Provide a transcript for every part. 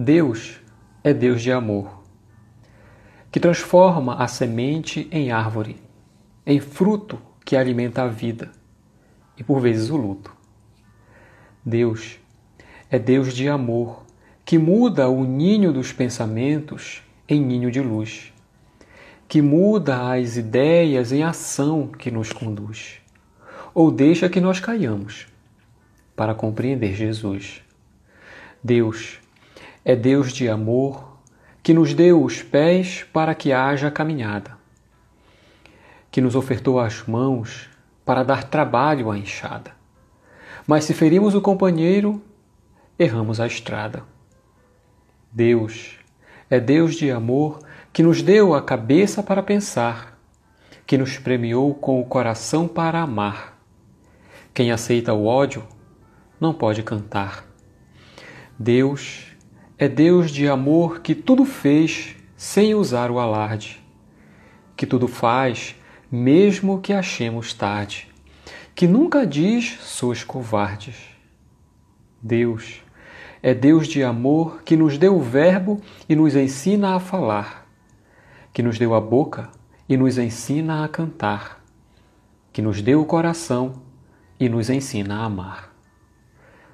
Deus é Deus de amor, que transforma a semente em árvore, em fruto que alimenta a vida e por vezes o luto. Deus é Deus de amor, que muda o ninho dos pensamentos em ninho de luz, que muda as ideias em ação que nos conduz, ou deixa que nós caiamos para compreender Jesus. Deus é Deus de amor, que nos deu os pés para que haja caminhada, que nos ofertou as mãos para dar trabalho à enxada. Mas se ferimos o companheiro, erramos a estrada. Deus é Deus de amor que nos deu a cabeça para pensar, que nos premiou com o coração para amar. Quem aceita o ódio não pode cantar. Deus é Deus de amor que tudo fez sem usar o alarde, que tudo faz mesmo que achemos tarde, que nunca diz sois covardes. Deus é Deus de amor que nos deu o Verbo e nos ensina a falar, que nos deu a boca e nos ensina a cantar, que nos deu o coração e nos ensina a amar.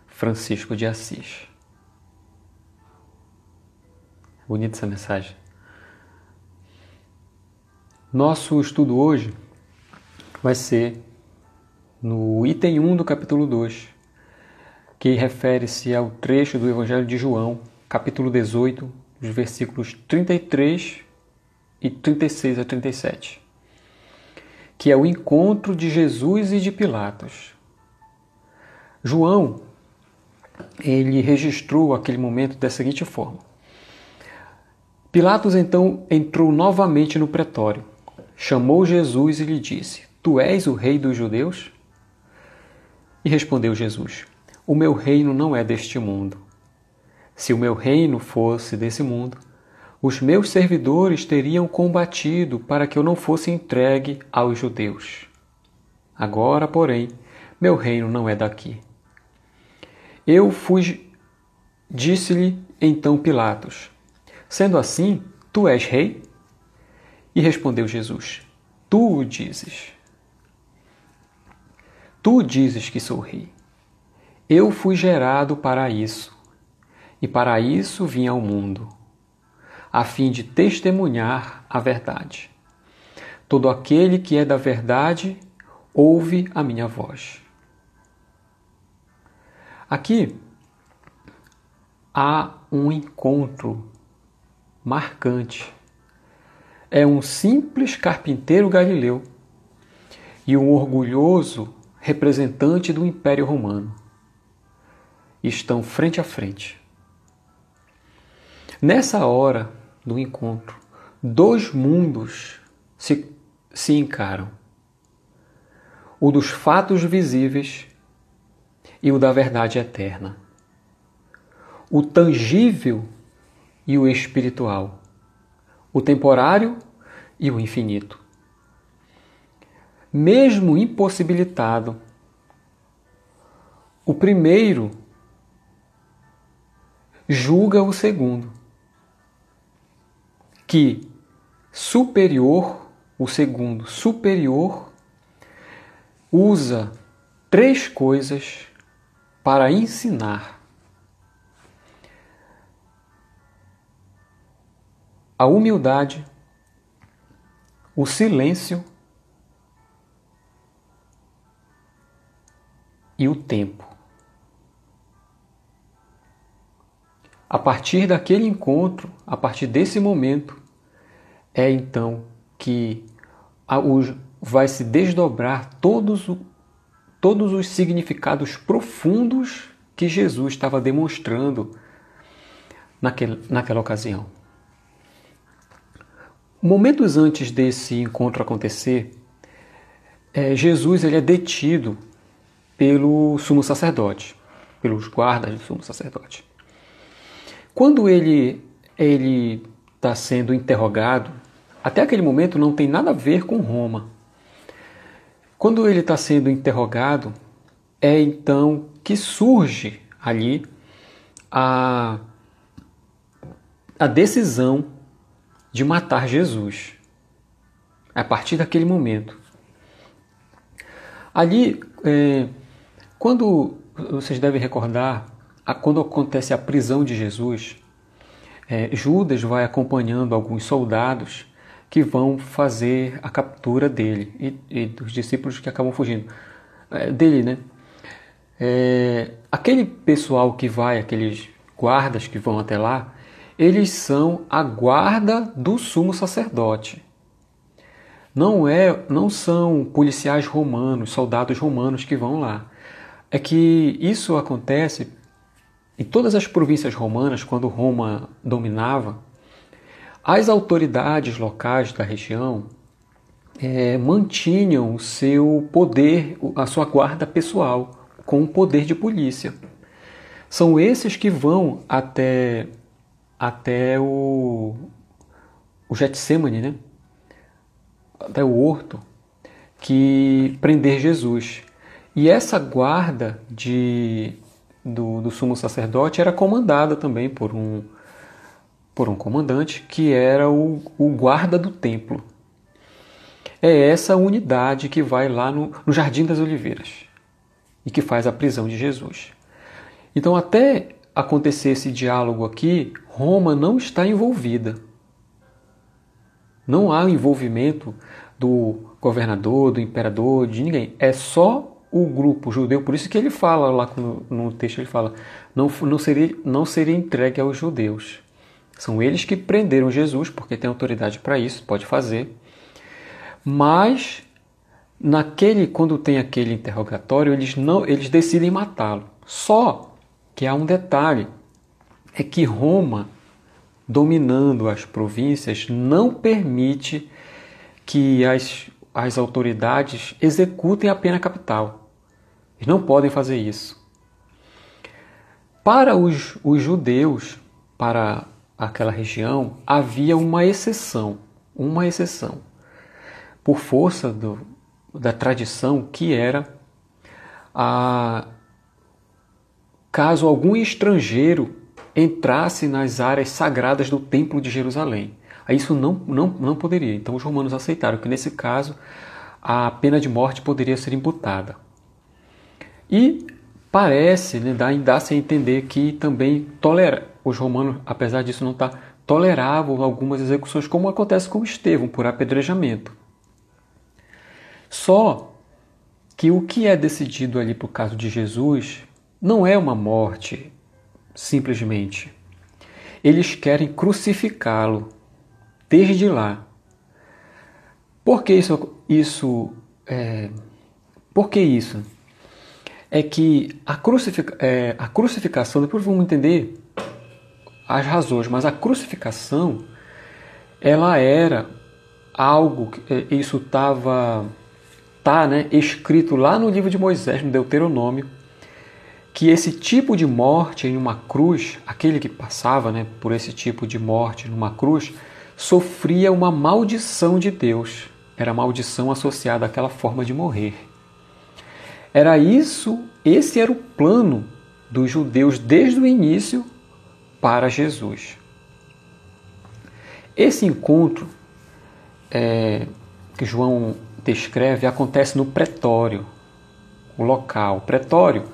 Francisco de Assis. Bonita essa mensagem. Nosso estudo hoje vai ser no item 1 do capítulo 2, que refere-se ao trecho do Evangelho de João, capítulo 18, os versículos 33 e 36 a 37, que é o encontro de Jesus e de Pilatos. João, ele registrou aquele momento da seguinte forma: Pilatos então entrou novamente no pretório chamou Jesus e lhe disse: Tu és o rei dos judeus? E respondeu Jesus: O meu reino não é deste mundo. Se o meu reino fosse desse mundo, os meus servidores teriam combatido para que eu não fosse entregue aos judeus. Agora, porém, meu reino não é daqui. Eu fui, disse-lhe então Pilatos: Sendo assim, tu és rei? E respondeu Jesus: Tu o dizes. Tu dizes que sou rei. Eu fui gerado para isso, e para isso vim ao mundo, a fim de testemunhar a verdade. Todo aquele que é da verdade ouve a minha voz. Aqui há um encontro marcante é um simples carpinteiro galileu e um orgulhoso representante do Império Romano. Estão frente a frente. Nessa hora do encontro, dois mundos se, se encaram: o dos fatos visíveis e o da verdade eterna, o tangível e o espiritual o temporário e o infinito. Mesmo impossibilitado, o primeiro julga o segundo, que superior, o segundo superior, usa três coisas para ensinar a humildade, o silêncio e o tempo. A partir daquele encontro, a partir desse momento, é então que vai se desdobrar todos, todos os significados profundos que Jesus estava demonstrando naquele, naquela ocasião. Momentos antes desse encontro acontecer, é, Jesus ele é detido pelo sumo sacerdote, pelos guardas do sumo sacerdote. Quando ele ele está sendo interrogado, até aquele momento não tem nada a ver com Roma. Quando ele está sendo interrogado, é então que surge ali a, a decisão de matar Jesus. A partir daquele momento. Ali, é, quando vocês devem recordar, quando acontece a prisão de Jesus, é, Judas vai acompanhando alguns soldados que vão fazer a captura dele e, e dos discípulos que acabam fugindo é, dele, né? É, aquele pessoal que vai, aqueles guardas que vão até lá, eles são a guarda do sumo sacerdote. Não é, não são policiais romanos, soldados romanos que vão lá. É que isso acontece em todas as províncias romanas, quando Roma dominava, as autoridades locais da região é, mantinham o seu poder, a sua guarda pessoal, com o poder de polícia. São esses que vão até, até o, o Getsemane, né? até o horto, que prender Jesus. E essa guarda de, do, do sumo sacerdote era comandada também por um, por um comandante que era o, o guarda do templo. É essa unidade que vai lá no, no Jardim das Oliveiras e que faz a prisão de Jesus. Então, até acontecer esse diálogo aqui, Roma não está envolvida. Não há envolvimento do governador, do imperador, de ninguém. É só o grupo judeu, por isso que ele fala lá no, texto, ele fala, não, não, seria, não seria entregue aos judeus. São eles que prenderam Jesus, porque tem autoridade para isso, pode fazer. Mas naquele quando tem aquele interrogatório, eles não, eles decidem matá-lo. Só que há um detalhe, é que Roma, dominando as províncias, não permite que as, as autoridades executem a pena capital. Eles não podem fazer isso. Para os, os judeus, para aquela região, havia uma exceção, uma exceção, por força do, da tradição que era a caso algum estrangeiro entrasse nas áreas sagradas do Templo de Jerusalém. Isso não, não, não poderia. Então os romanos aceitaram que nesse caso a pena de morte poderia ser imputada. E parece, né, dá-se a entender que também tolera, os romanos, apesar disso não tá, toleravam algumas execuções, como acontece com Estevão, por apedrejamento. Só que o que é decidido ali para o caso de Jesus não é uma morte, simplesmente. Eles querem crucificá-lo desde lá. Por que isso? isso é, por que isso? é que a, crucific, é, a crucificação, depois vamos entender as razões, mas a crucificação ela era algo, é, isso estava tá, né, escrito lá no livro de Moisés, no Deuteronômio, que esse tipo de morte em uma cruz, aquele que passava né, por esse tipo de morte numa cruz, sofria uma maldição de Deus. Era maldição associada àquela forma de morrer. Era isso, esse era o plano dos judeus desde o início para Jesus. Esse encontro é, que João descreve acontece no pretório, o local. O pretório,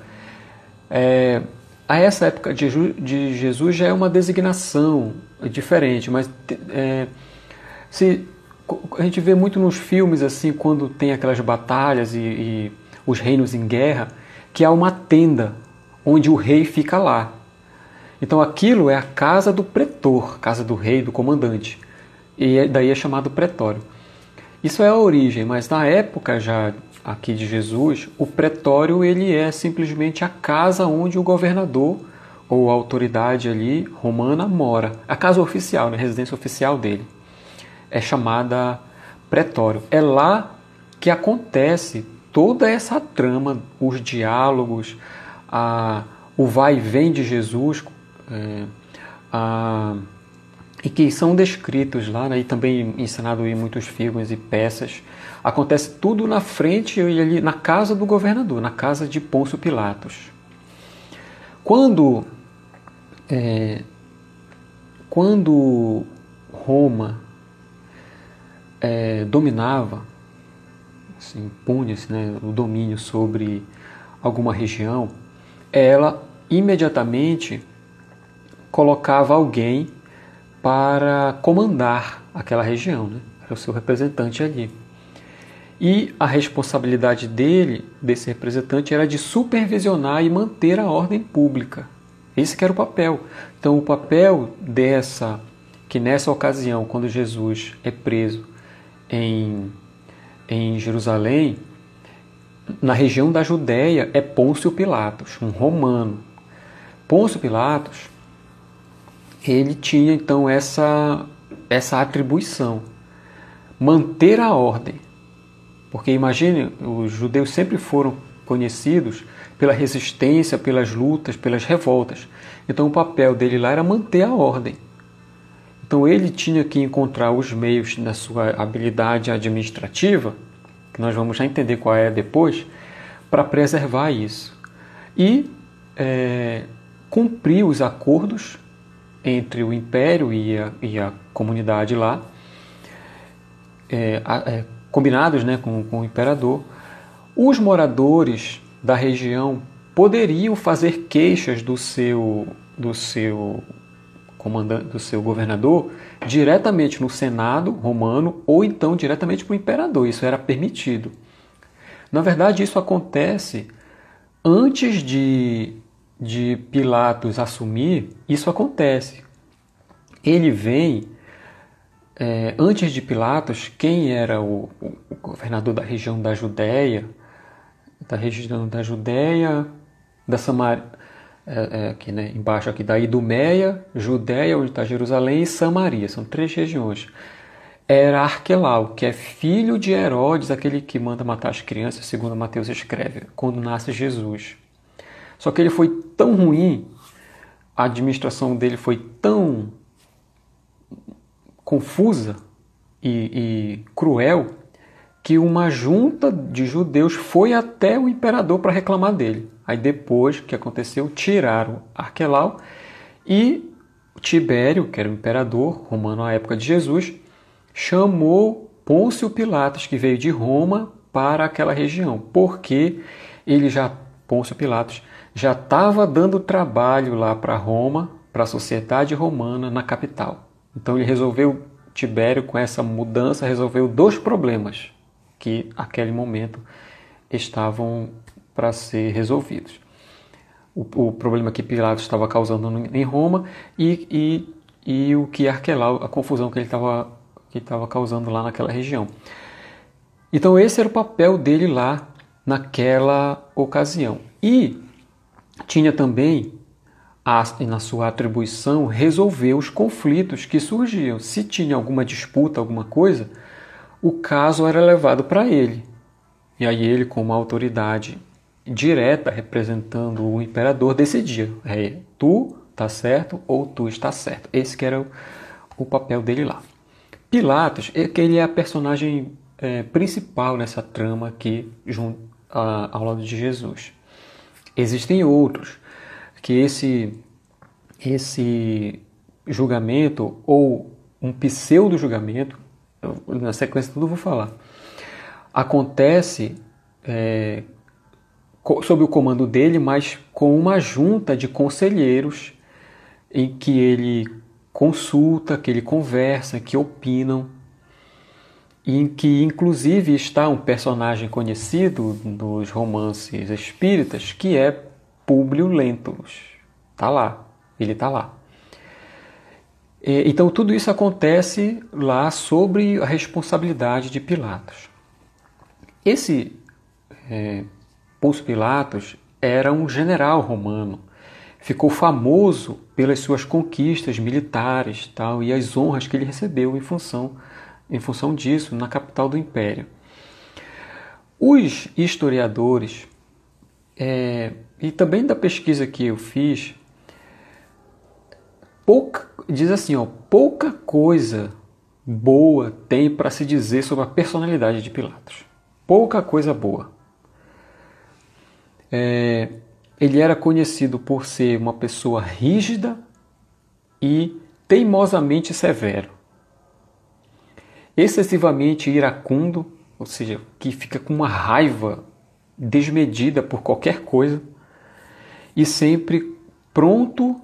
é, a essa época de, Jesus já é uma designação diferente, mas é, se, a gente vê muito nos filmes assim, quando tem aquelas batalhas e, e os reinos em guerra, que há uma tenda onde o rei fica lá. Então aquilo é a casa do pretor, casa do rei, do comandante. E é, daí é chamado pretório. Isso é a origem, mas na época já aqui de Jesus, o pretório ele é simplesmente a casa onde o governador ou a autoridade ali romana mora. A casa oficial, né, a residência oficial dele. É chamada pretório. É lá que acontece toda essa trama, os diálogos, a, o vai e vem de Jesus, é, a, e que são descritos lá, né, e também ensinado em muitos filmes e peças, acontece tudo na frente e ali na casa do governador, na casa de Pôncio Pilatos. Quando é, quando Roma é, dominava, assim, punha-se né, o domínio sobre alguma região, ela imediatamente colocava alguém para comandar aquela região, né? era o seu representante ali. E a responsabilidade dele, desse representante, era de supervisionar e manter a ordem pública. Esse era o papel. Então, o papel dessa, que nessa ocasião, quando Jesus é preso em, em Jerusalém, na região da Judéia, é Pôncio Pilatos, um romano. Pôncio Pilatos, ele tinha então essa, essa atribuição, manter a ordem. Porque imagine, os judeus sempre foram conhecidos pela resistência, pelas lutas, pelas revoltas. Então o papel dele lá era manter a ordem. Então ele tinha que encontrar os meios na sua habilidade administrativa, que nós vamos já entender qual é depois, para preservar isso. E é, cumprir os acordos entre o império e a, e a comunidade lá, é, é, combinados né, com, com o imperador. Os moradores da região poderiam fazer queixas do seu, do seu comandante, do seu governador diretamente no Senado romano ou então diretamente para o imperador. Isso era permitido. Na verdade, isso acontece antes de, de Pilatos assumir. Isso acontece. Ele vem é, antes de Pilatos, quem era o, o governador da região da Judéia, da região da Judéia, da Samaria, é, é, aqui né, embaixo aqui da Idumeia, Judéia, onde está Jerusalém, e Samaria, são três regiões. Era Arquelau, que é filho de Herodes, aquele que manda matar as crianças, segundo Mateus escreve, quando nasce Jesus. Só que ele foi tão ruim, a administração dele foi tão confusa e, e cruel, que uma junta de judeus foi até o imperador para reclamar dele. Aí depois que aconteceu, tiraram Arquelau e Tibério, que era o imperador romano à época de Jesus, chamou Pôncio Pilatos, que veio de Roma para aquela região, porque ele já Pôncio Pilatos já estava dando trabalho lá para Roma, para a sociedade romana na capital. Então ele resolveu Tibério com essa mudança resolveu dois problemas que naquele momento estavam para ser resolvidos. O, o, problema que Pilatos estava causando em Roma e, e, e o que Arquelau, a confusão que ele estava que estava causando lá naquela região. Então esse era o papel dele lá naquela ocasião. E tinha também na sua atribuição resolver os conflitos que surgiam. Se tinha alguma disputa, alguma coisa, o caso era levado para ele. E aí ele, como autoridade direta, representando o imperador, decidia: é, tu tá certo ou tu está certo. Esse que era o, o papel dele lá. Pilatos, é que ele é a personagem é, principal nessa trama aqui junto a, ao lado de Jesus. Existem outros que esse esse julgamento ou um pseudo julgamento na sequência tudo eu vou falar. Acontece é, sob o comando dele, mas com uma junta de conselheiros em que ele consulta, que ele conversa, que opinam, em que inclusive está um personagem conhecido nos romances espíritas que é Públio Lentulus. Tá lá, ele está lá. Então, tudo isso acontece lá sobre a responsabilidade de Pilatos. Esse é, Pôncio Pilatos era um general romano, ficou famoso pelas suas conquistas militares tal, e as honras que ele recebeu em função, em função disso na capital do império. Os historiadores, é, e também da pesquisa que eu fiz, pouca, diz assim, ó, pouca coisa boa tem para se dizer sobre a personalidade de Pilatos. Pouca coisa boa. É, ele era conhecido por ser uma pessoa rígida e teimosamente severo. Excessivamente iracundo, ou seja, que fica com uma raiva desmedida por qualquer coisa e sempre pronto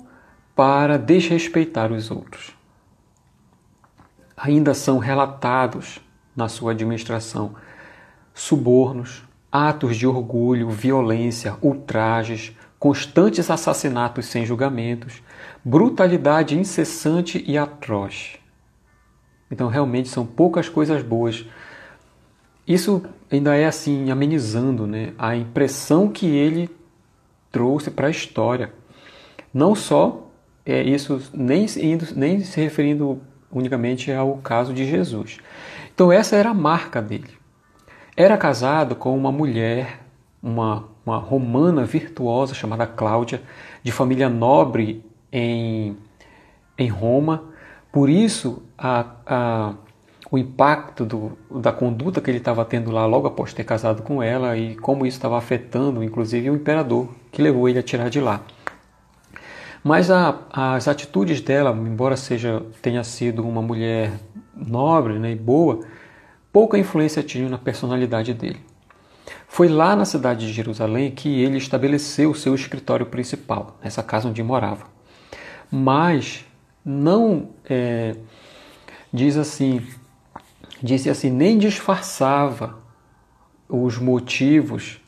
para desrespeitar os outros. Ainda são relatados na sua administração subornos, atos de orgulho, violência, ultrajes, constantes assassinatos sem julgamentos, brutalidade incessante e atroz. Então, realmente são poucas coisas boas. Isso ainda é assim, amenizando né, a impressão que ele trouxe para a história. Não só é isso, nem, indo, nem se referindo unicamente ao caso de Jesus. Então, essa era a marca dele. Era casado com uma mulher, uma, uma romana virtuosa chamada Cláudia, de família nobre em, em Roma. Por isso, a, a, o impacto do, da conduta que ele estava tendo lá logo após ter casado com ela e como isso estava afetando, inclusive, o imperador, que levou ele a tirar de lá. Mas a, as atitudes dela, embora seja tenha sido uma mulher nobre né, e boa, pouca influência tinha na personalidade dele. Foi lá na cidade de Jerusalém que ele estabeleceu o seu escritório principal, nessa casa onde morava. Mas não é, diz assim, disse assim, nem disfarçava os motivos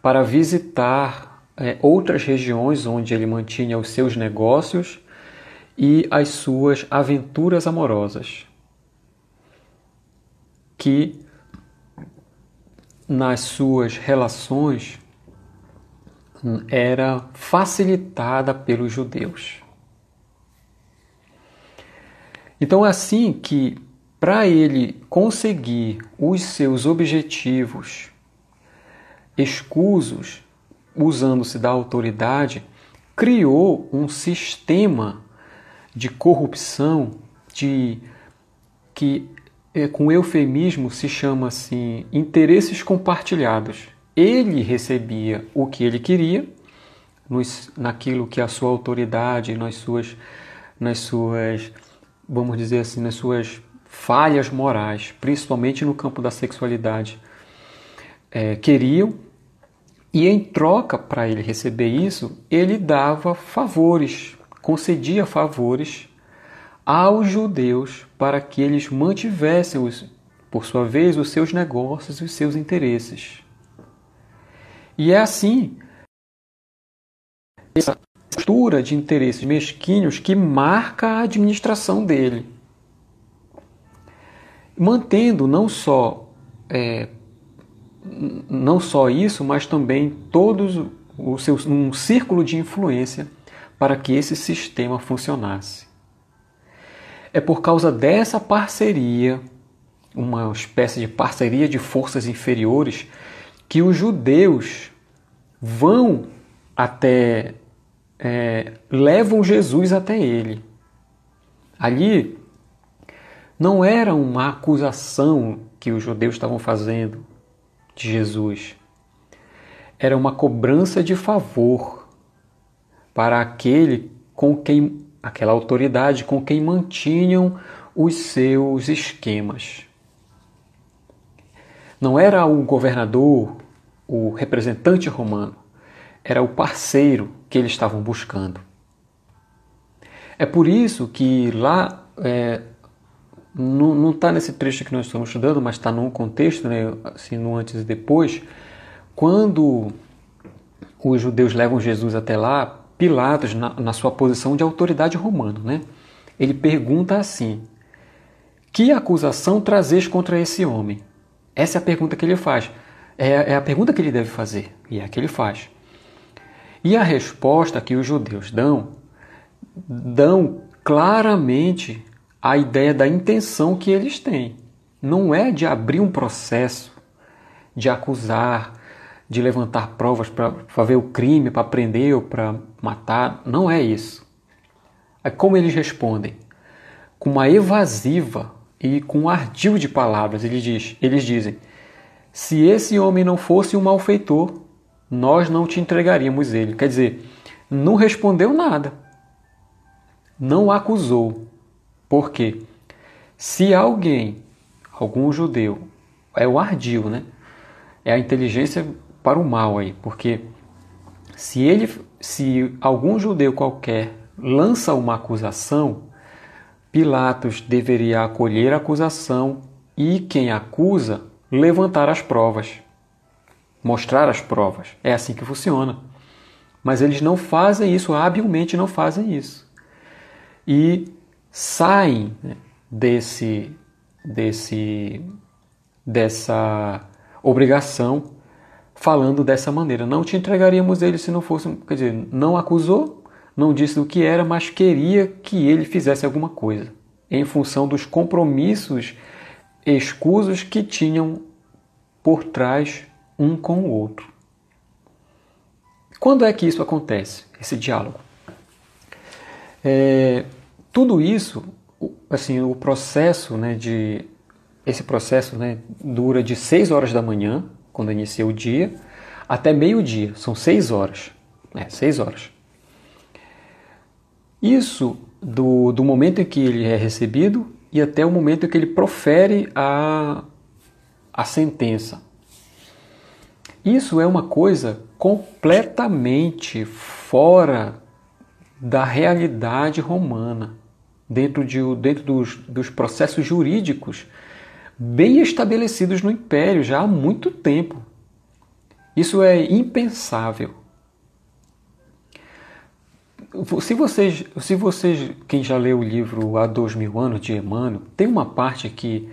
para visitar é, outras regiões onde ele mantinha os seus negócios e as suas aventuras amorosas que nas suas relações era facilitada pelos judeus. Então é assim que para ele conseguir os seus objetivos escusos, usando-se da autoridade, criou um sistema de corrupção de que é, com eufemismo se chama assim interesses compartilhados. Ele recebia o que ele queria, nos, naquilo que a sua autoridade, nas suas, nas suas, vamos dizer assim, nas suas falhas morais, principalmente no campo da sexualidade, é, queriam, e em troca para ele receber isso, ele dava favores, concedia favores aos judeus para que eles mantivessem, os, por sua vez, os seus negócios e os seus interesses. E é assim essa postura de interesses mesquinhos que marca a administração dele, mantendo não só é, não só isso, mas também todos o seu um círculo de influência para que esse sistema funcionasse. É por causa dessa parceria, uma espécie de parceria de forças inferiores, que os judeus vão até. É, levam Jesus até ele. Ali não era uma acusação que os judeus estavam fazendo de Jesus, era uma cobrança de favor para aquele com quem aquela autoridade com quem mantinham os seus esquemas. Não era o governador, o representante romano, era o parceiro que eles estavam buscando. É por isso que lá, é, não está nesse trecho que nós estamos estudando, mas está num contexto, né, assim, no antes e depois, quando os judeus levam Jesus até lá, Pilatos, na, na sua posição de autoridade romana, né? ele pergunta assim: Que acusação trazes contra esse homem? Essa é a pergunta que ele faz. É, é a pergunta que ele deve fazer, e é a que ele faz. E a resposta que os judeus dão, dão claramente a ideia da intenção que eles têm. Não é de abrir um processo, de acusar, de levantar provas para ver o crime, para prender ou para matar. Não é isso. É como eles respondem? Com uma evasiva e com um ardil de palavras. Eles, diz, eles dizem: Se esse homem não fosse um malfeitor, nós não te entregaríamos ele. Quer dizer, não respondeu nada. Não acusou. Porque se alguém, algum judeu, é o ardil, né? É a inteligência para o mal aí, porque se ele, se algum judeu qualquer lança uma acusação, Pilatos deveria acolher a acusação e quem acusa levantar as provas, mostrar as provas. É assim que funciona. Mas eles não fazem isso, habilmente não fazem isso. E saem né, desse, desse, dessa obrigação falando dessa maneira. Não te entregaríamos ele se não fosse, quer dizer, não acusou, não disse o que era, mas queria que ele fizesse alguma coisa, em função dos compromissos escusos que tinham por trás um com o outro. Quando é que isso acontece, esse diálogo? É, tudo isso, assim, o processo né, de. Esse processo né, dura de 6 horas da manhã, quando inicia o dia, até meio-dia. São 6 horas. Né, 6 horas. Isso do, do momento em que ele é recebido e até o momento em que ele profere a, a sentença. Isso é uma coisa completamente fora da realidade romana, dentro, de, dentro dos, dos processos jurídicos bem estabelecidos no Império já há muito tempo. Isso é impensável. Se vocês, se vocês, quem já leu o livro Há Dois Mil Anos de Emmanuel, tem uma parte que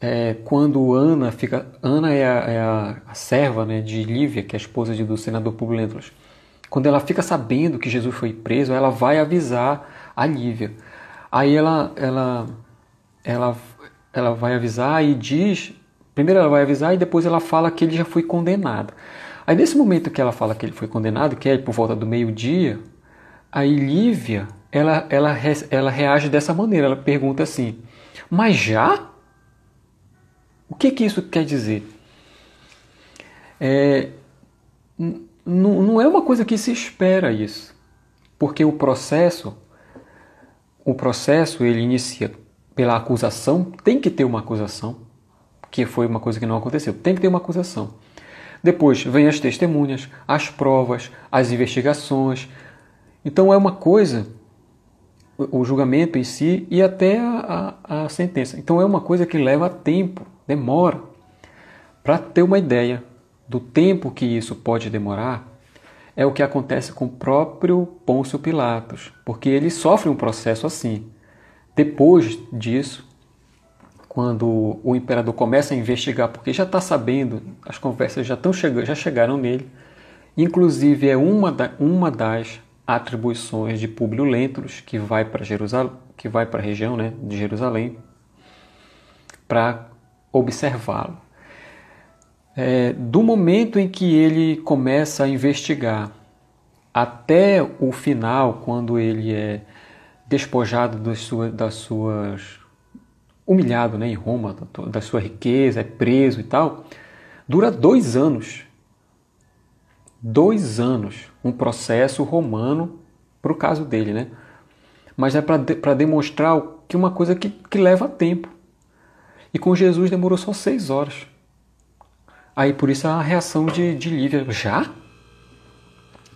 é, quando Ana fica. Ana é a, é a, serva né, de Lívia, que é a esposa de, do senador Publio Lentulus. Quando ela fica sabendo que Jesus foi preso, ela vai avisar a Lívia. Aí ela, ela, ela, ela vai avisar e diz. Primeiro ela vai avisar e depois ela fala que ele já foi condenado. Aí nesse momento que ela fala que ele foi condenado, que é por volta do meio-dia, aí Lívia ela, ela, ela reage dessa maneira. Ela pergunta assim: Mas já? O que, que isso quer dizer? É, não é uma coisa que se espera isso, porque o processo, o processo ele inicia pela acusação, tem que ter uma acusação, que foi uma coisa que não aconteceu, tem que ter uma acusação. Depois vem as testemunhas, as provas, as investigações. Então é uma coisa, o julgamento em si e até a, a, a sentença. Então é uma coisa que leva tempo demora. Para ter uma ideia do tempo que isso pode demorar, é o que acontece com o próprio Pôncio Pilatos, porque ele sofre um processo assim. Depois disso, quando o imperador começa a investigar, porque já está sabendo, as conversas já, estão chegando, já chegaram nele, inclusive é uma, da, uma das atribuições de Públio Lentulus, que vai para Jerusalém, que vai para a região né, de Jerusalém, para observá-lo. É, do momento em que ele começa a investigar até o final, quando ele é despojado das suas, das suas humilhado né, em Roma, da sua riqueza, é preso e tal, dura dois anos. Dois anos, um processo romano para o caso dele, né? Mas é para demonstrar que uma coisa que, que leva tempo. E com Jesus demorou só seis horas. Aí por isso a reação de, de Lívia, já?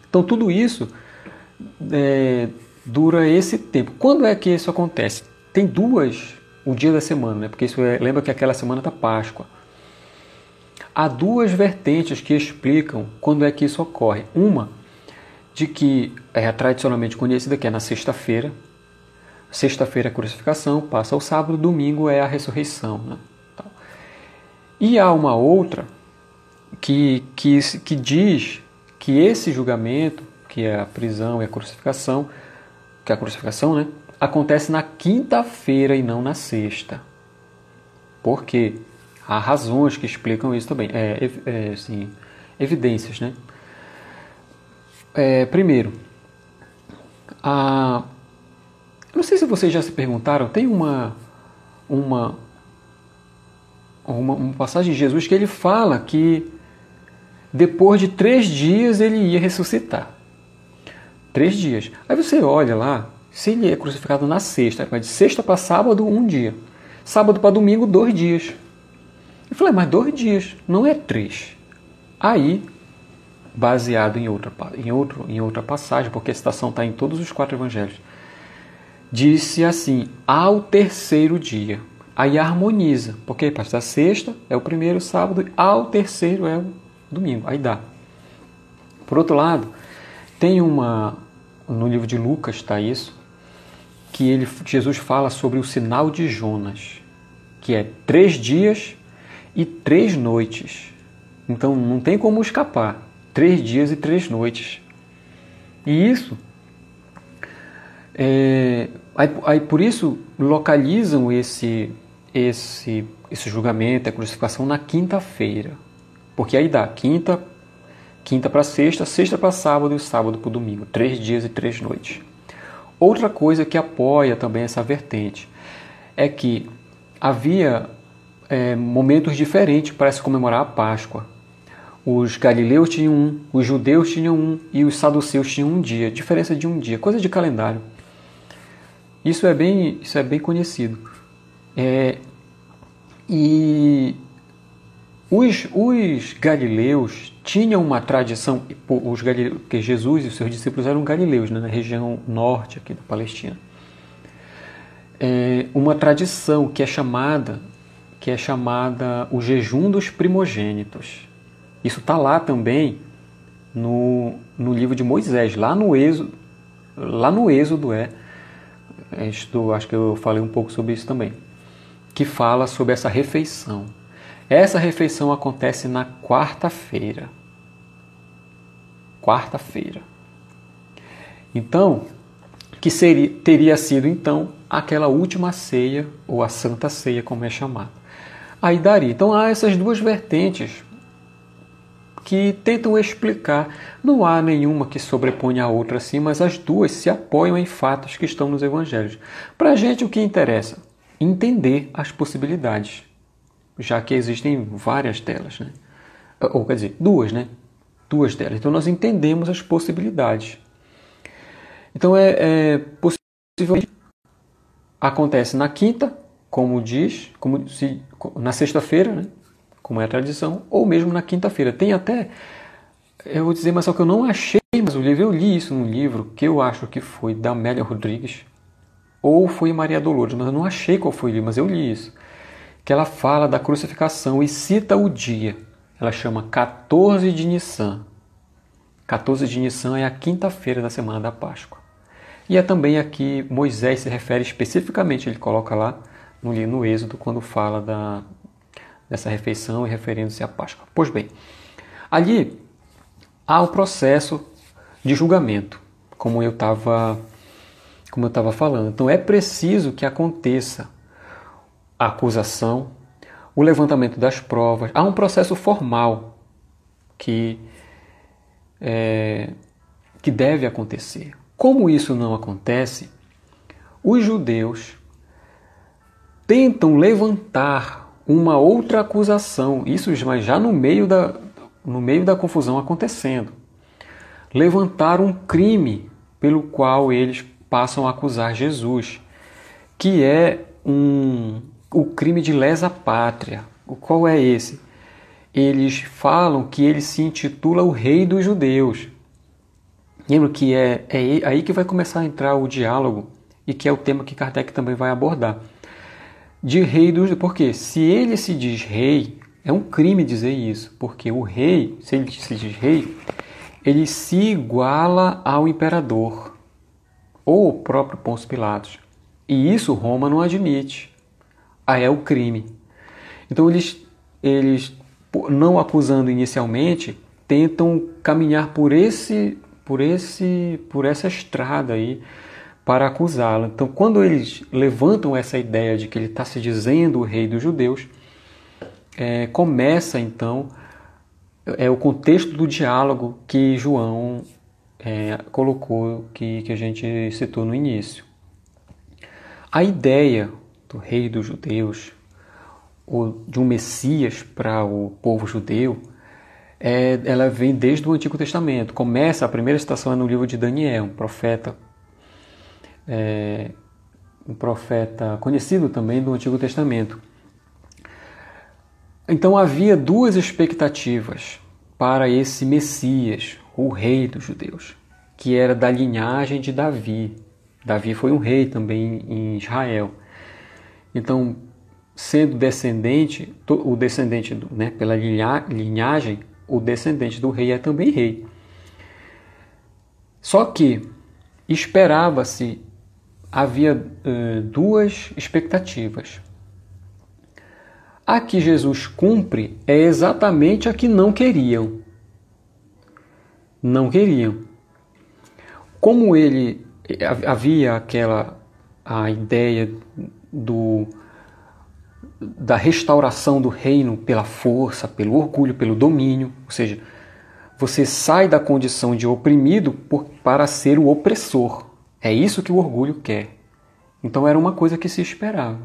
Então tudo isso é, dura esse tempo. Quando é que isso acontece? Tem duas, o dia da semana, né? porque isso é, lembra que aquela semana da Páscoa. Há duas vertentes que explicam quando é que isso ocorre. Uma, de que é tradicionalmente conhecida, que é na sexta-feira, Sexta-feira é a crucificação, passa o sábado, domingo é a ressurreição. Né? E há uma outra que, que, que diz que esse julgamento, que é a prisão e a crucificação, que é a crucificação, né, acontece na quinta-feira e não na sexta. Por quê? Há razões que explicam isso também. É, é assim, evidências, né? É, primeiro, a não sei se vocês já se perguntaram, tem uma, uma, uma, uma passagem de Jesus que ele fala que depois de três dias ele ia ressuscitar. Três dias. Aí você olha lá, se ele é crucificado na sexta, vai de sexta para sábado, um dia. Sábado para domingo, dois dias. Eu falei, mas dois dias, não é três. Aí, baseado em outra, em outro, em outra passagem, porque a citação está em todos os quatro evangelhos, disse assim: ao terceiro dia. Aí harmoniza, porque parte da sexta é o primeiro sábado, ao terceiro é o domingo. Aí dá. Por outro lado, tem uma. No livro de Lucas está isso, que ele, Jesus fala sobre o sinal de Jonas, que é três dias e três noites. Então não tem como escapar. Três dias e três noites. E isso é, aí, aí, por isso localizam esse, esse, esse julgamento, a crucificação na quinta-feira. Porque aí dá quinta, quinta para sexta, sexta para sábado e sábado para domingo. Três dias e três noites. Outra coisa que apoia também essa vertente é que havia é, momentos diferentes para se comemorar a Páscoa. Os galileus tinham um, os judeus tinham um e os saduceus tinham um dia, diferença de um dia, coisa de calendário. Isso é bem, isso é bem conhecido. É, e os, os galileus tinham uma tradição, os galileus, que Jesus e os seus discípulos eram galileus, né, na região norte aqui da Palestina. É uma tradição que é chamada que é chamada o jejum dos primogênitos. Isso está lá também no, no livro de Moisés, lá no Êxodo, lá no Êxodo é, isto, acho que eu falei um pouco sobre isso também, que fala sobre essa refeição. Essa refeição acontece na quarta-feira. Quarta-feira. Então, que seria, teria sido então aquela última ceia, ou a Santa Ceia, como é chamada. Aí daria. Então há essas duas vertentes que tentam explicar. Não há nenhuma que sobreponha a outra assim, mas as duas se apoiam em fatos que estão nos evangelhos. Para a gente, o que interessa? Entender as possibilidades, já que existem várias delas, né? Ou quer dizer, duas, né? Duas delas. Então nós entendemos as possibilidades. Então é, é acontece na quinta, como diz, como se, na sexta-feira, né? como é a tradição, ou mesmo na quinta-feira. Tem até, eu vou dizer, mas só que eu não achei mas o livro, eu li isso num livro que eu acho que foi da Amélia Rodrigues, ou foi Maria Dolores, mas eu não achei qual foi o livro, mas eu li isso. Que ela fala da crucificação e cita o dia. Ela chama 14 de Nissan. 14 de Nissan é a quinta-feira da semana da Páscoa. E é também aqui Moisés se refere especificamente, ele coloca lá no, no Êxodo, quando fala da, dessa refeição e referindo-se à Páscoa. Pois bem, ali há o processo de julgamento, como eu estava como eu estava falando. Então é preciso que aconteça a acusação, o levantamento das provas. Há um processo formal que é, que deve acontecer. Como isso não acontece, os judeus tentam levantar uma outra acusação, isso já no meio da, no meio da confusão acontecendo. Levantar um crime pelo qual eles passam a acusar Jesus, que é um, o crime de lesa pátria. O qual é esse? Eles falam que ele se intitula o Rei dos Judeus. Lembra que é, é aí que vai começar a entrar o diálogo e que é o tema que Kardec também vai abordar de rei dos. Porque se ele se diz rei, é um crime dizer isso, porque o rei, se ele se diz rei, ele se iguala ao imperador ou o próprio Pôncio Pilatos. E isso Roma não admite. Aí é o crime. Então eles, eles não acusando inicialmente, tentam caminhar por esse, por esse, por essa estrada aí para acusá-la. Então, quando eles levantam essa ideia de que ele está se dizendo o rei dos judeus, é, começa então é o contexto do diálogo que João é, colocou, que, que a gente citou no início. A ideia do rei dos judeus, ou de um Messias para o povo judeu, é, ela vem desde o Antigo Testamento. Começa, a primeira citação é no livro de Daniel, um profeta é, um profeta conhecido também do Antigo Testamento. Então havia duas expectativas para esse Messias, o rei dos judeus, que era da linhagem de Davi. Davi foi um rei também em Israel. Então, sendo descendente, o descendente, né, pela linhagem, o descendente do rei é também rei. Só que esperava-se, havia uh, duas expectativas. A que Jesus cumpre é exatamente a que não queriam. Não queriam. Como ele havia aquela a ideia do da restauração do reino pela força, pelo orgulho, pelo domínio, ou seja, você sai da condição de oprimido por, para ser o opressor. É isso que o orgulho quer. Então era uma coisa que se esperava.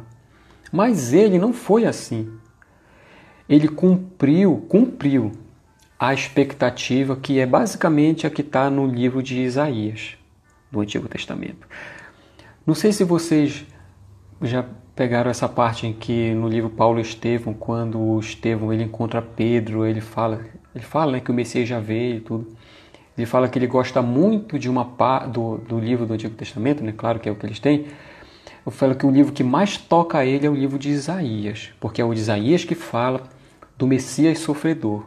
Mas ele não foi assim. Ele cumpriu, cumpriu a expectativa que é basicamente a que está no livro de Isaías, do Antigo Testamento. Não sei se vocês já pegaram essa parte em que no livro Paulo Estevão, quando o Estevão ele encontra Pedro, ele fala, ele fala né, que o Messias já veio e tudo. Ele fala que ele gosta muito de uma do, do livro do Antigo Testamento, né? Claro que é o que eles têm. Eu falo que o livro que mais toca a ele é o livro de Isaías, porque é o de Isaías que fala do Messias sofredor,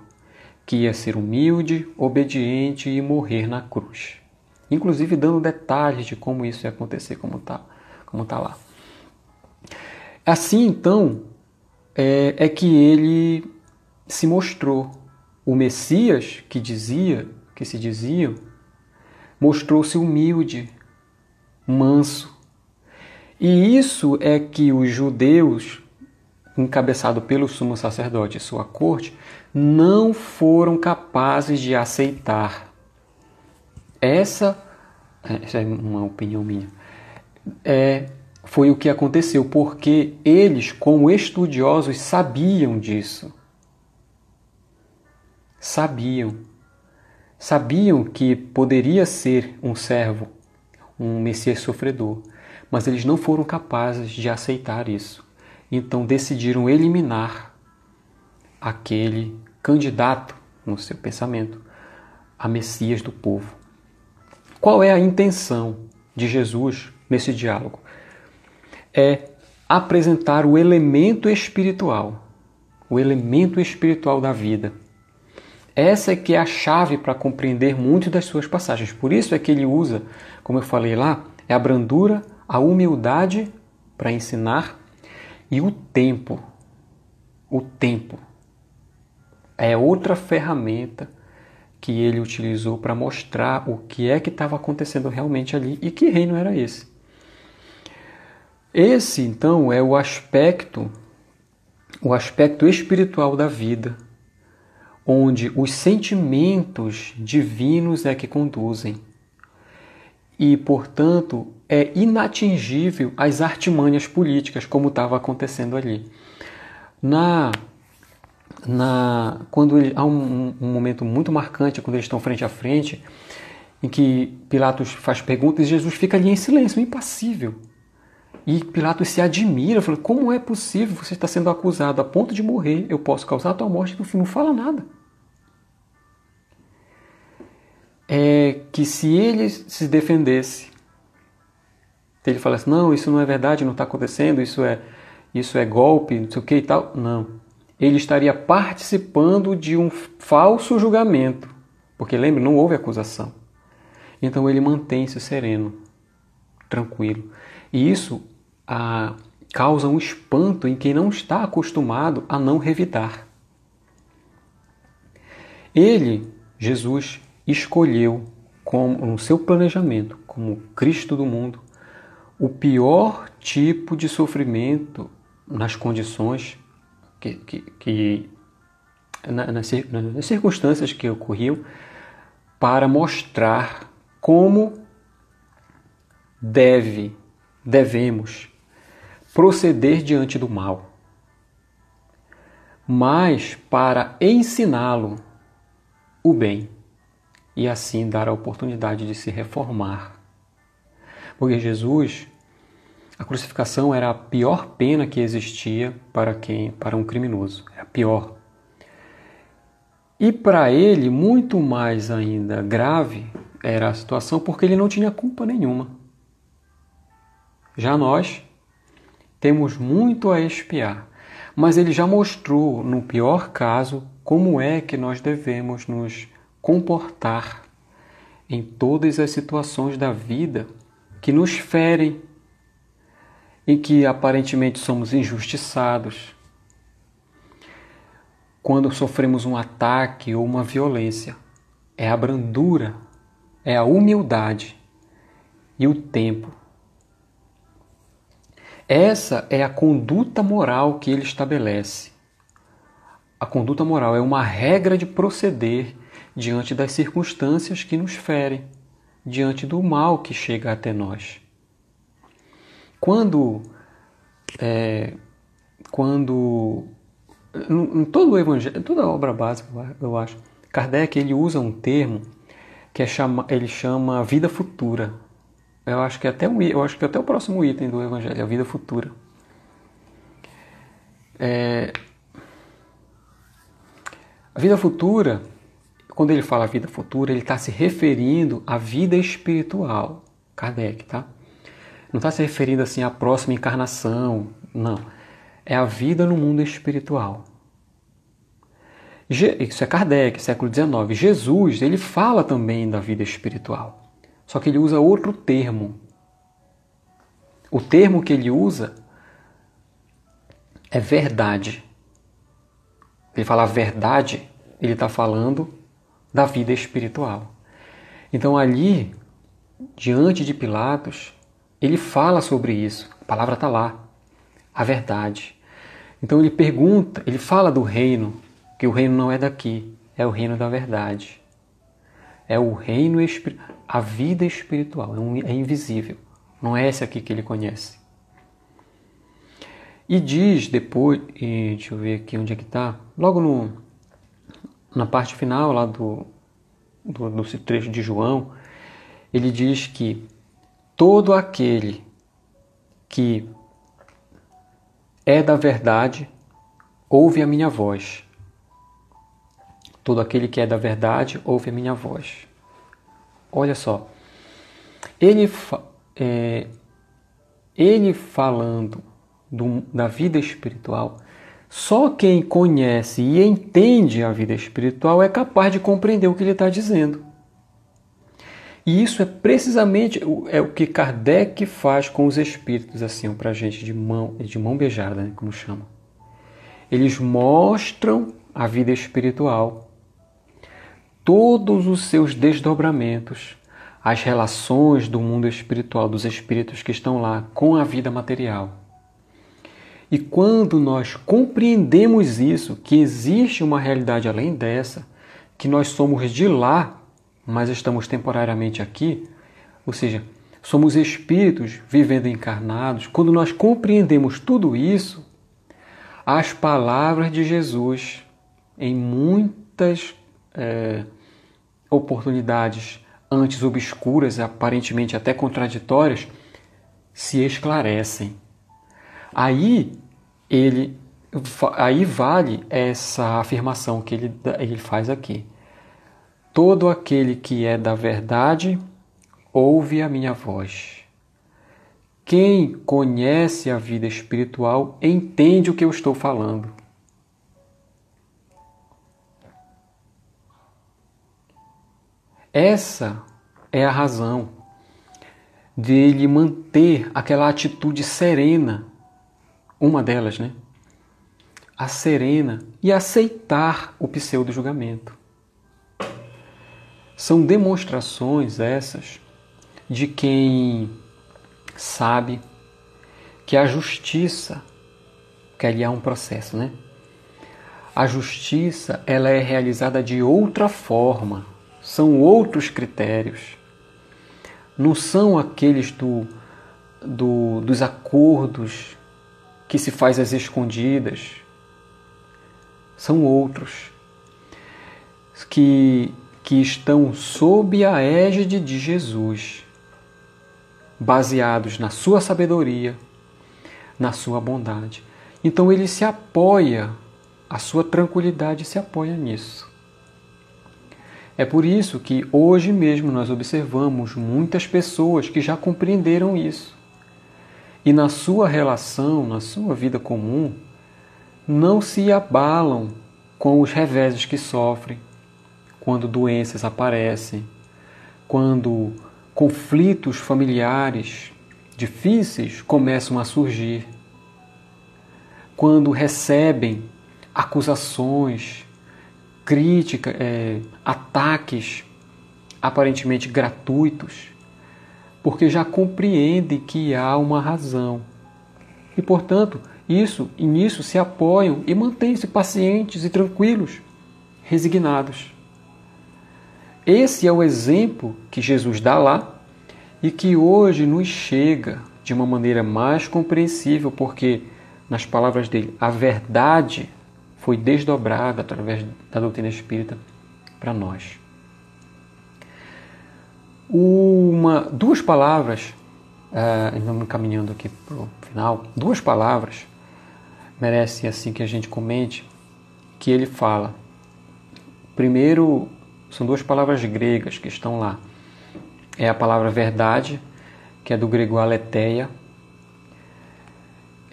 que ia ser humilde, obediente e morrer na cruz. Inclusive dando detalhes de como isso ia acontecer, como está como tá lá. Assim, então, é, é que ele se mostrou. O Messias que dizia, que se dizia, mostrou-se humilde, manso. E isso é que os judeus, encabeçado pelo sumo sacerdote e sua corte, não foram capazes de aceitar. Essa, essa é uma opinião minha, é foi o que aconteceu, porque eles, como estudiosos, sabiam disso. Sabiam. Sabiam que poderia ser um servo, um Messias sofredor, mas eles não foram capazes de aceitar isso. Então decidiram eliminar aquele candidato, no seu pensamento, a Messias do povo. Qual é a intenção de Jesus nesse diálogo? É apresentar o elemento espiritual, o elemento espiritual da vida. Essa é que é a chave para compreender muito das suas passagens. Por isso é que ele usa, como eu falei lá, é a brandura, a humildade para ensinar e o tempo. O tempo é outra ferramenta que ele utilizou para mostrar o que é que estava acontecendo realmente ali e que reino era esse. Esse, então, é o aspecto o aspecto espiritual da vida, onde os sentimentos divinos é que conduzem. E, portanto, é inatingível às artimanhas políticas, como estava acontecendo ali. Na, na, quando ele, há um, um momento muito marcante, quando eles estão frente a frente, em que Pilatos faz perguntas e Jesus fica ali em silêncio, impassível. E Pilatos se admira, fala: como é possível você estar sendo acusado a ponto de morrer? Eu posso causar a tua morte, fim não fala nada. É que se ele se defendesse, se ele falasse: não, isso não é verdade, não está acontecendo, isso é, isso é golpe, não sei o que e tal. Não. Ele estaria participando de um falso julgamento. Porque lembre, não houve acusação. Então ele mantém-se sereno, tranquilo. E isso a, causa um espanto em quem não está acostumado a não revidar. Ele, Jesus, escolheu como, no seu planejamento, como Cristo do mundo, o pior tipo de sofrimento nas condições que, que, que nas, nas circunstâncias que ocorriam, para mostrar como deve, devemos proceder diante do mal, mas para ensiná-lo o bem e assim dar a oportunidade de se reformar. Porque Jesus, a crucificação era a pior pena que existia para quem, para um criminoso, é a pior. E para ele, muito mais ainda grave era a situação porque ele não tinha culpa nenhuma. Já nós temos muito a expiar, mas ele já mostrou, no pior caso, como é que nós devemos nos comportar em todas as situações da vida que nos ferem, em que aparentemente somos injustiçados, quando sofremos um ataque ou uma violência. É a brandura, é a humildade e o tempo. Essa é a conduta moral que ele estabelece. A conduta moral é uma regra de proceder diante das circunstâncias que nos ferem, diante do mal que chega até nós. Quando, é, quando em todo o evangelho, toda a obra básica, eu acho, Kardec ele usa um termo que é chama, ele chama vida futura. Eu acho que até um, eu acho que até o próximo item do evangelho, a vida futura. É, a vida futura quando ele fala vida futura, ele está se referindo à vida espiritual. Kardec, tá? Não está se referindo assim à próxima encarnação, não. É a vida no mundo espiritual. Isso é Kardec, século XIX. Jesus, ele fala também da vida espiritual. Só que ele usa outro termo. O termo que ele usa é verdade. Ele fala verdade, ele está falando da vida espiritual. Então, ali, diante de Pilatos, ele fala sobre isso. A palavra está lá, a verdade. Então, ele pergunta, ele fala do reino, que o reino não é daqui, é o reino da verdade. É o reino espiritual, a vida espiritual, é, é invisível. Não é esse aqui que ele conhece. E diz depois, e deixa eu ver aqui onde é que está, logo no, na parte final lá do, do, do trecho de João, ele diz que todo aquele que é da verdade ouve a minha voz. Todo aquele que é da verdade ouve a minha voz. Olha só, ele, é, ele falando do, da vida espiritual, só quem conhece e entende a vida espiritual é capaz de compreender o que ele está dizendo. E isso é precisamente é o que Kardec faz com os espíritos, assim, para a gente de mão, de mão beijada, né, como chama. Eles mostram a vida espiritual, todos os seus desdobramentos, as relações do mundo espiritual, dos espíritos que estão lá com a vida material. E quando nós compreendemos isso, que existe uma realidade além dessa, que nós somos de lá, mas estamos temporariamente aqui, ou seja, somos espíritos vivendo encarnados, quando nós compreendemos tudo isso, as palavras de Jesus, em muitas é, oportunidades antes obscuras, aparentemente até contraditórias, se esclarecem Aí ele aí vale essa afirmação que ele, ele faz aqui. Todo aquele que é da verdade ouve a minha voz. Quem conhece a vida espiritual entende o que eu estou falando. Essa é a razão dele manter aquela atitude serena uma delas, né? A serena e aceitar o pseudo-julgamento. São demonstrações essas de quem sabe que a justiça, que ali há um processo, né? A justiça, ela é realizada de outra forma, são outros critérios. Não são aqueles do, do, dos acordos que se faz às escondidas. São outros que, que estão sob a égide de Jesus. baseados na sua sabedoria, na sua bondade. Então ele se apoia, a sua tranquilidade se apoia nisso. É por isso que hoje mesmo nós observamos muitas pessoas que já compreenderam isso. E na sua relação, na sua vida comum, não se abalam com os reveses que sofrem, quando doenças aparecem, quando conflitos familiares difíceis começam a surgir, quando recebem acusações, críticas, é, ataques aparentemente gratuitos, porque já compreendem que há uma razão. E, portanto, isso e nisso se apoiam e mantêm-se pacientes e tranquilos, resignados. Esse é o exemplo que Jesus dá lá e que hoje nos chega de uma maneira mais compreensível, porque, nas palavras dele, a verdade foi desdobrada através da doutrina espírita para nós. Uma, duas palavras, uh, caminhando aqui para o final, duas palavras merecem assim que a gente comente, que ele fala. Primeiro, são duas palavras gregas que estão lá. É a palavra verdade, que é do grego aletheia.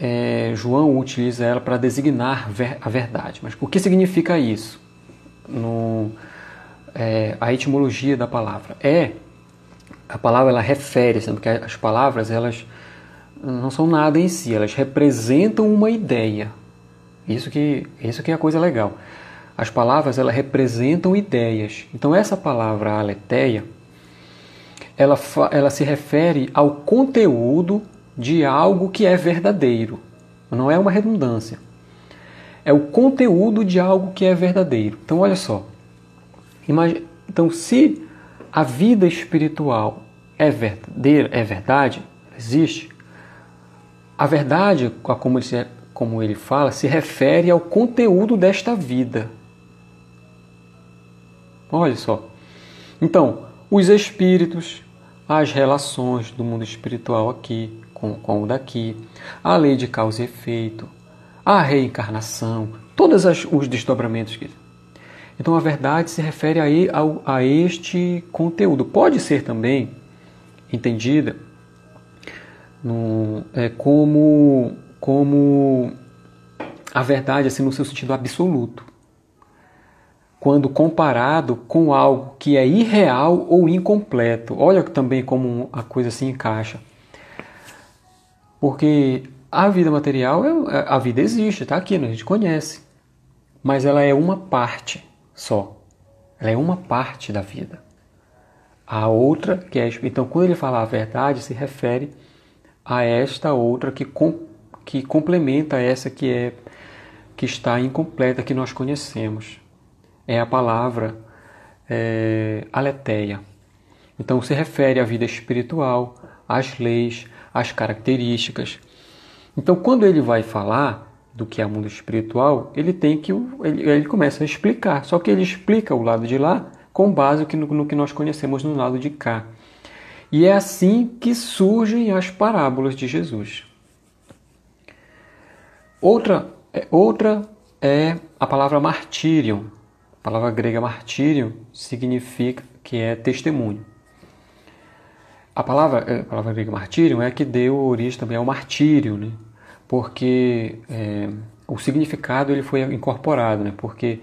É, João utiliza ela para designar a verdade. Mas o que significa isso? No, é, a etimologia da palavra é a palavra ela refere, porque as palavras elas não são nada em si, elas representam uma ideia. Isso que isso que é a coisa legal. As palavras elas representam ideias. Então essa palavra aletheia, ela, ela se refere ao conteúdo de algo que é verdadeiro. Não é uma redundância. É o conteúdo de algo que é verdadeiro. Então olha só. Então se a vida espiritual é verdadeira, é verdade, existe, a verdade, como ele, como ele fala, se refere ao conteúdo desta vida. Olha só. Então, os espíritos, as relações do mundo espiritual aqui com, com o daqui, a lei de causa e efeito, a reencarnação, todos os desdobramentos. Então, a verdade se refere a, a, a este conteúdo. Pode ser também entendida no, é, como, como a verdade assim, no seu sentido absoluto quando comparado com algo que é irreal ou incompleto. Olha também como a coisa se encaixa. Porque a vida material, é, é, a vida existe, está aqui, a gente conhece. Mas ela é uma parte só. Ela é uma parte da vida. A outra, que é. Então, quando ele fala a verdade, se refere a esta outra que, com, que complementa essa que é que está incompleta, que nós conhecemos é a palavra é. Então se refere à vida espiritual, às leis, às características. Então quando ele vai falar do que é o mundo espiritual, ele tem que ele, ele começa a explicar. Só que ele explica o lado de lá com base no, no que nós conhecemos no lado de cá. E é assim que surgem as parábolas de Jesus. Outra, é, outra é a palavra martírio, a palavra grega martírio significa que é testemunho. A palavra, eh, a palavra grega martírio é que deu origem também ao martírio, né? porque é, o significado ele foi incorporado, né? porque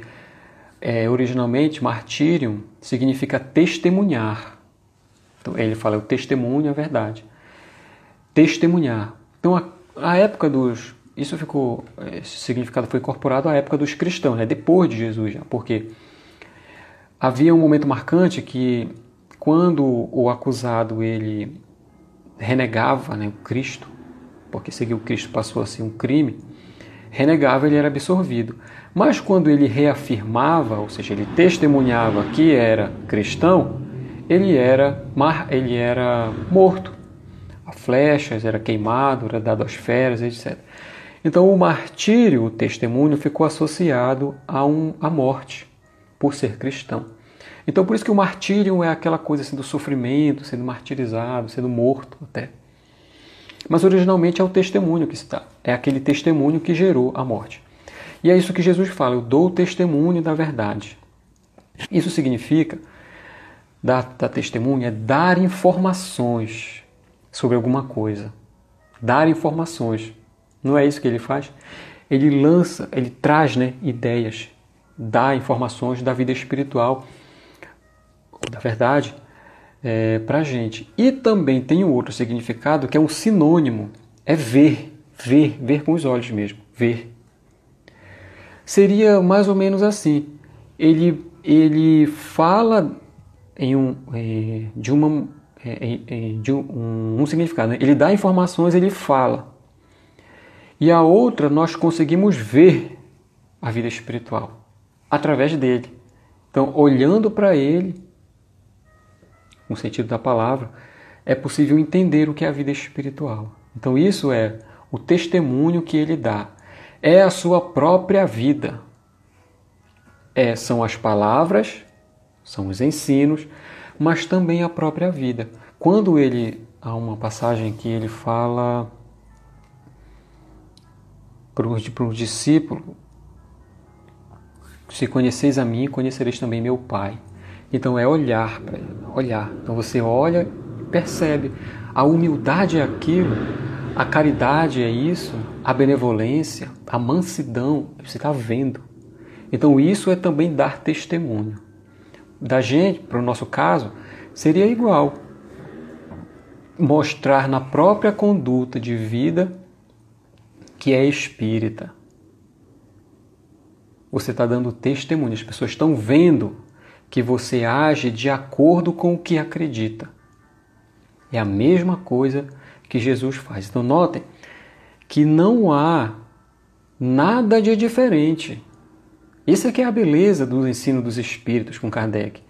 é, originalmente martírio significa testemunhar. Então, ele fala o testemunho, a verdade. Testemunhar. Então, a, a época dos isso ficou, esse significado foi incorporado à época dos cristãos, né? depois de Jesus, já, porque havia um momento marcante que quando o acusado ele renegava né, o Cristo, porque seguir o Cristo passou a ser um crime, renegava ele era absorvido. Mas quando ele reafirmava, ou seja, ele testemunhava que era cristão, ele era, ele era morto. A flechas, era queimado, era dado às feras, etc. Então, o martírio, o testemunho, ficou associado a, um, a morte, por ser cristão. Então por isso que o martírio é aquela coisa assim do sofrimento, sendo martirizado, sendo morto até. Mas originalmente é o testemunho que está, é aquele testemunho que gerou a morte. E é isso que Jesus fala, eu dou o testemunho da verdade. Isso significa, dar, dar testemunho é dar informações sobre alguma coisa. Dar informações. Não é isso que ele faz? Ele lança, ele traz né, ideias, dá informações da vida espiritual, da verdade, é, para a gente. E também tem um outro significado que é um sinônimo, é ver, ver, ver com os olhos mesmo, ver. Seria mais ou menos assim. Ele, ele fala em um, é, de, uma, é, é de um, um significado. Né? Ele dá informações, ele fala. E a outra nós conseguimos ver a vida espiritual através dele. Então, olhando para ele, no sentido da palavra, é possível entender o que é a vida espiritual. Então, isso é o testemunho que ele dá. É a sua própria vida. É, são as palavras, são os ensinos, mas também a própria vida. Quando ele há uma passagem que ele fala para o discípulo, se conheceis a mim, conhecereis também meu Pai. Então é olhar para ele, olhar. Então você olha e percebe. A humildade é aquilo, a caridade é isso, a benevolência, a mansidão, você está vendo. Então isso é também dar testemunho. Da gente, para o nosso caso, seria igual. Mostrar na própria conduta de vida que é espírita. Você está dando testemunho, as pessoas estão vendo que você age de acordo com o que acredita. É a mesma coisa que Jesus faz. Então, notem que não há nada de diferente. Isso é que é a beleza do ensino dos Espíritos com Kardec.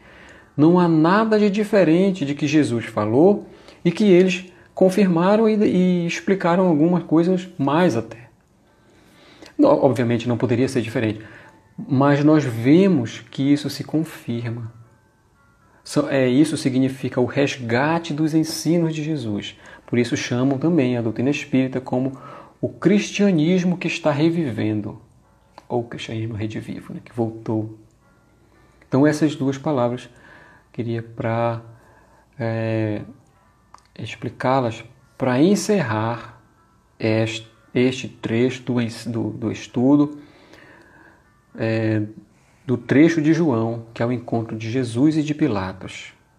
Não há nada de diferente de que Jesus falou e que eles confirmaram e, e explicaram algumas coisas mais até. Obviamente não poderia ser diferente, mas nós vemos que isso se confirma. É, isso significa o resgate dos ensinos de Jesus. Por isso chamam também a doutrina espírita como o cristianismo que está revivendo, ou o cristianismo redivivo, né, que voltou. Então essas duas palavras queria para é, explicá-las para encerrar este, trecho do, do estudo é, do trecho de João, que é o encontro de Jesus e de Pilatos.